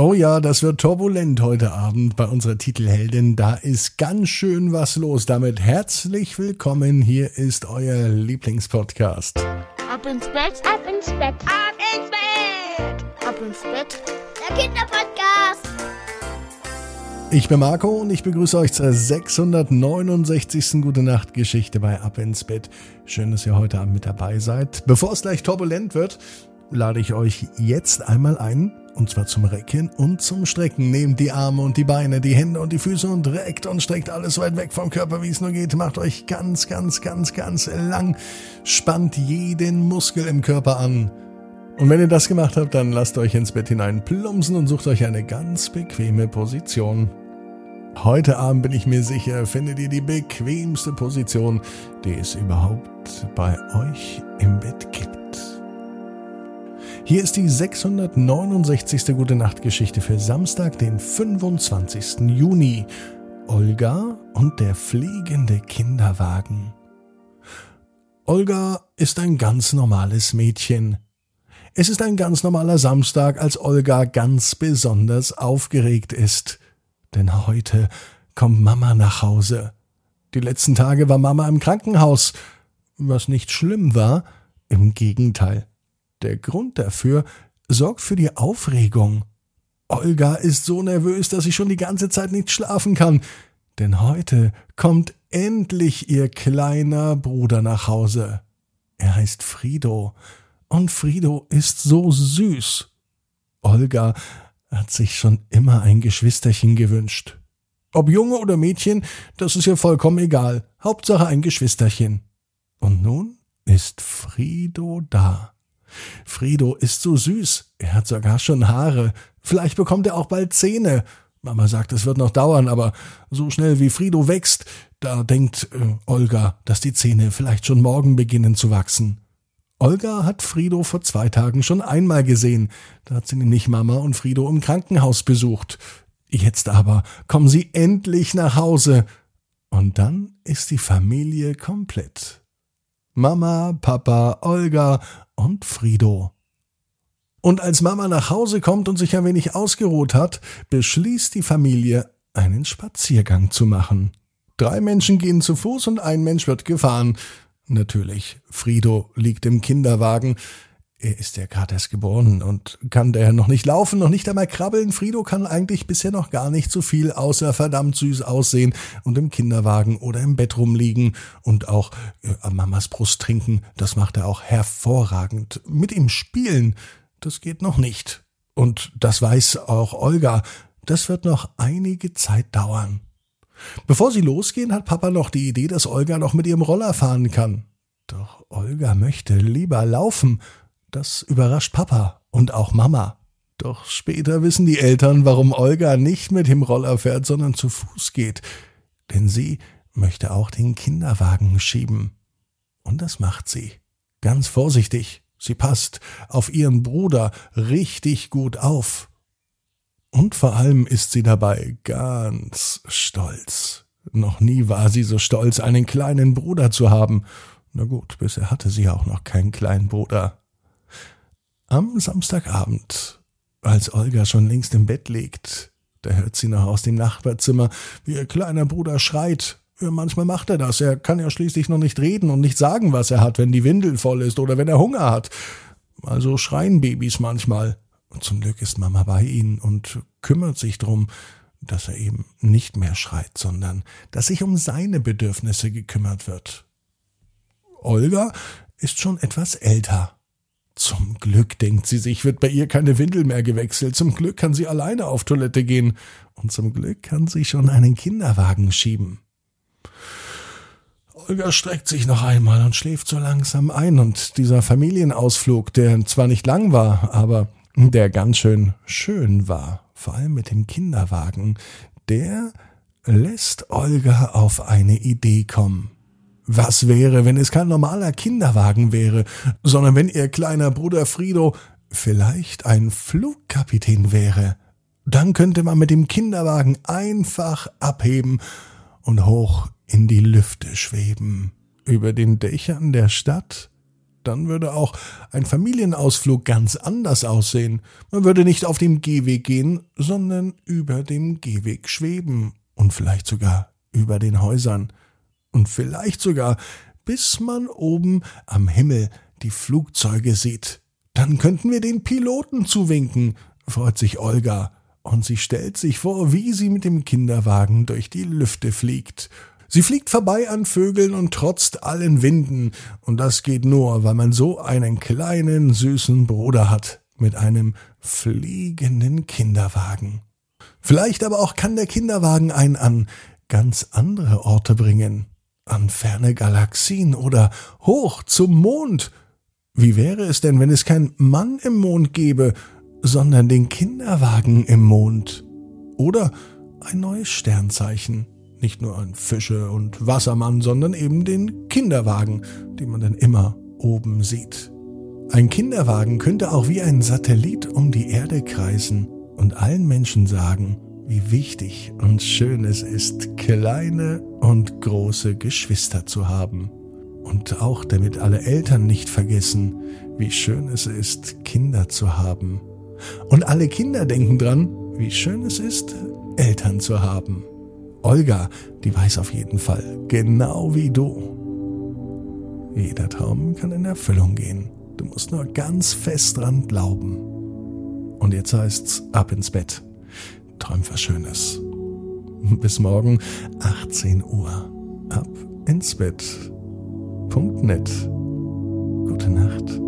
Oh ja, das wird turbulent heute Abend bei unserer Titelheldin. Da ist ganz schön was los. Damit herzlich willkommen. Hier ist euer Lieblingspodcast. Ab ins Bett, ab ins Bett, ab ins Bett, ab ins Bett. Der Kinderpodcast. Ich bin Marco und ich begrüße euch zur 669. Gute Nacht Geschichte bei Ab ins Bett. Schön, dass ihr heute Abend mit dabei seid. Bevor es gleich turbulent wird, lade ich euch jetzt einmal ein, und zwar zum Recken und zum Strecken. Nehmt die Arme und die Beine, die Hände und die Füße und reckt und streckt alles weit weg vom Körper, wie es nur geht. Macht euch ganz, ganz, ganz, ganz lang. Spannt jeden Muskel im Körper an. Und wenn ihr das gemacht habt, dann lasst euch ins Bett hinein plumpsen und sucht euch eine ganz bequeme Position. Heute Abend bin ich mir sicher, findet ihr die bequemste Position, die es überhaupt bei euch im Bett gibt. Hier ist die 669. Gute Nacht Geschichte für Samstag, den 25. Juni. Olga und der fliegende Kinderwagen. Olga ist ein ganz normales Mädchen. Es ist ein ganz normaler Samstag, als Olga ganz besonders aufgeregt ist. Denn heute kommt Mama nach Hause. Die letzten Tage war Mama im Krankenhaus, was nicht schlimm war, im Gegenteil. Der Grund dafür sorgt für die Aufregung. Olga ist so nervös, dass sie schon die ganze Zeit nicht schlafen kann. Denn heute kommt endlich ihr kleiner Bruder nach Hause. Er heißt Frido. Und Frido ist so süß. Olga hat sich schon immer ein Geschwisterchen gewünscht. Ob Junge oder Mädchen, das ist ihr vollkommen egal. Hauptsache ein Geschwisterchen. Und nun ist Frido da. Frido ist so süß. Er hat sogar schon Haare. Vielleicht bekommt er auch bald Zähne. Mama sagt, es wird noch dauern, aber so schnell wie Frido wächst, da denkt äh, Olga, dass die Zähne vielleicht schon morgen beginnen zu wachsen. Olga hat Frido vor zwei Tagen schon einmal gesehen. Da hat sie nämlich Mama und Frido im Krankenhaus besucht. Jetzt aber kommen sie endlich nach Hause. Und dann ist die Familie komplett. Mama, Papa, Olga und Frido. Und als Mama nach Hause kommt und sich ein wenig ausgeruht hat, beschließt die Familie, einen Spaziergang zu machen. Drei Menschen gehen zu Fuß und ein Mensch wird gefahren. Natürlich, Frido liegt im Kinderwagen. Er ist ja gerade erst geboren und kann daher noch nicht laufen, noch nicht einmal krabbeln. Frido kann eigentlich bisher noch gar nicht so viel, außer verdammt süß aussehen und im Kinderwagen oder im Bett rumliegen und auch äh, an Mamas Brust trinken. Das macht er auch hervorragend. Mit ihm spielen, das geht noch nicht. Und das weiß auch Olga. Das wird noch einige Zeit dauern. Bevor sie losgehen, hat Papa noch die Idee, dass Olga noch mit ihrem Roller fahren kann. Doch Olga möchte lieber laufen das überrascht Papa und auch Mama. Doch später wissen die Eltern, warum Olga nicht mit dem Roller fährt, sondern zu Fuß geht. Denn sie möchte auch den Kinderwagen schieben. Und das macht sie. Ganz vorsichtig. Sie passt auf ihren Bruder richtig gut auf. Und vor allem ist sie dabei ganz stolz. Noch nie war sie so stolz, einen kleinen Bruder zu haben. Na gut, bisher hatte sie auch noch keinen kleinen Bruder. Am Samstagabend, als Olga schon längst im Bett liegt, da hört sie noch aus dem Nachbarzimmer, wie ihr kleiner Bruder schreit. Ja, manchmal macht er das. Er kann ja schließlich noch nicht reden und nicht sagen, was er hat, wenn die Windel voll ist oder wenn er Hunger hat. Also schreien Babys manchmal. Und zum Glück ist Mama bei ihnen und kümmert sich drum, dass er eben nicht mehr schreit, sondern dass sich um seine Bedürfnisse gekümmert wird. Olga ist schon etwas älter zum Glück, denkt sie sich, wird bei ihr keine Windel mehr gewechselt. Zum Glück kann sie alleine auf Toilette gehen. Und zum Glück kann sie schon einen Kinderwagen schieben. Olga streckt sich noch einmal und schläft so langsam ein. Und dieser Familienausflug, der zwar nicht lang war, aber der ganz schön schön war, vor allem mit dem Kinderwagen, der lässt Olga auf eine Idee kommen. Was wäre, wenn es kein normaler Kinderwagen wäre, sondern wenn ihr kleiner Bruder Frido vielleicht ein Flugkapitän wäre? Dann könnte man mit dem Kinderwagen einfach abheben und hoch in die Lüfte schweben. Über den Dächern der Stadt. dann würde auch ein Familienausflug ganz anders aussehen. Man würde nicht auf dem Gehweg gehen, sondern über dem Gehweg schweben und vielleicht sogar über den Häusern und vielleicht sogar bis man oben am Himmel die Flugzeuge sieht. Dann könnten wir den Piloten zuwinken, freut sich Olga, und sie stellt sich vor, wie sie mit dem Kinderwagen durch die Lüfte fliegt. Sie fliegt vorbei an Vögeln und trotzt allen Winden, und das geht nur, weil man so einen kleinen, süßen Bruder hat mit einem fliegenden Kinderwagen. Vielleicht aber auch kann der Kinderwagen einen an ganz andere Orte bringen an ferne Galaxien oder hoch zum Mond. Wie wäre es denn, wenn es kein Mann im Mond gäbe, sondern den Kinderwagen im Mond? Oder ein neues Sternzeichen. Nicht nur ein Fische- und Wassermann, sondern eben den Kinderwagen, den man dann immer oben sieht. Ein Kinderwagen könnte auch wie ein Satellit um die Erde kreisen und allen Menschen sagen, wie wichtig und schön es ist, kleine und große Geschwister zu haben. Und auch damit alle Eltern nicht vergessen, wie schön es ist, Kinder zu haben. Und alle Kinder denken dran, wie schön es ist, Eltern zu haben. Olga, die weiß auf jeden Fall, genau wie du. Jeder Traum kann in Erfüllung gehen. Du musst nur ganz fest dran glauben. Und jetzt heißt's ab ins Bett träum was Schönes. Bis morgen 18 Uhr. Ab ins Bett. Punkt net. Gute Nacht.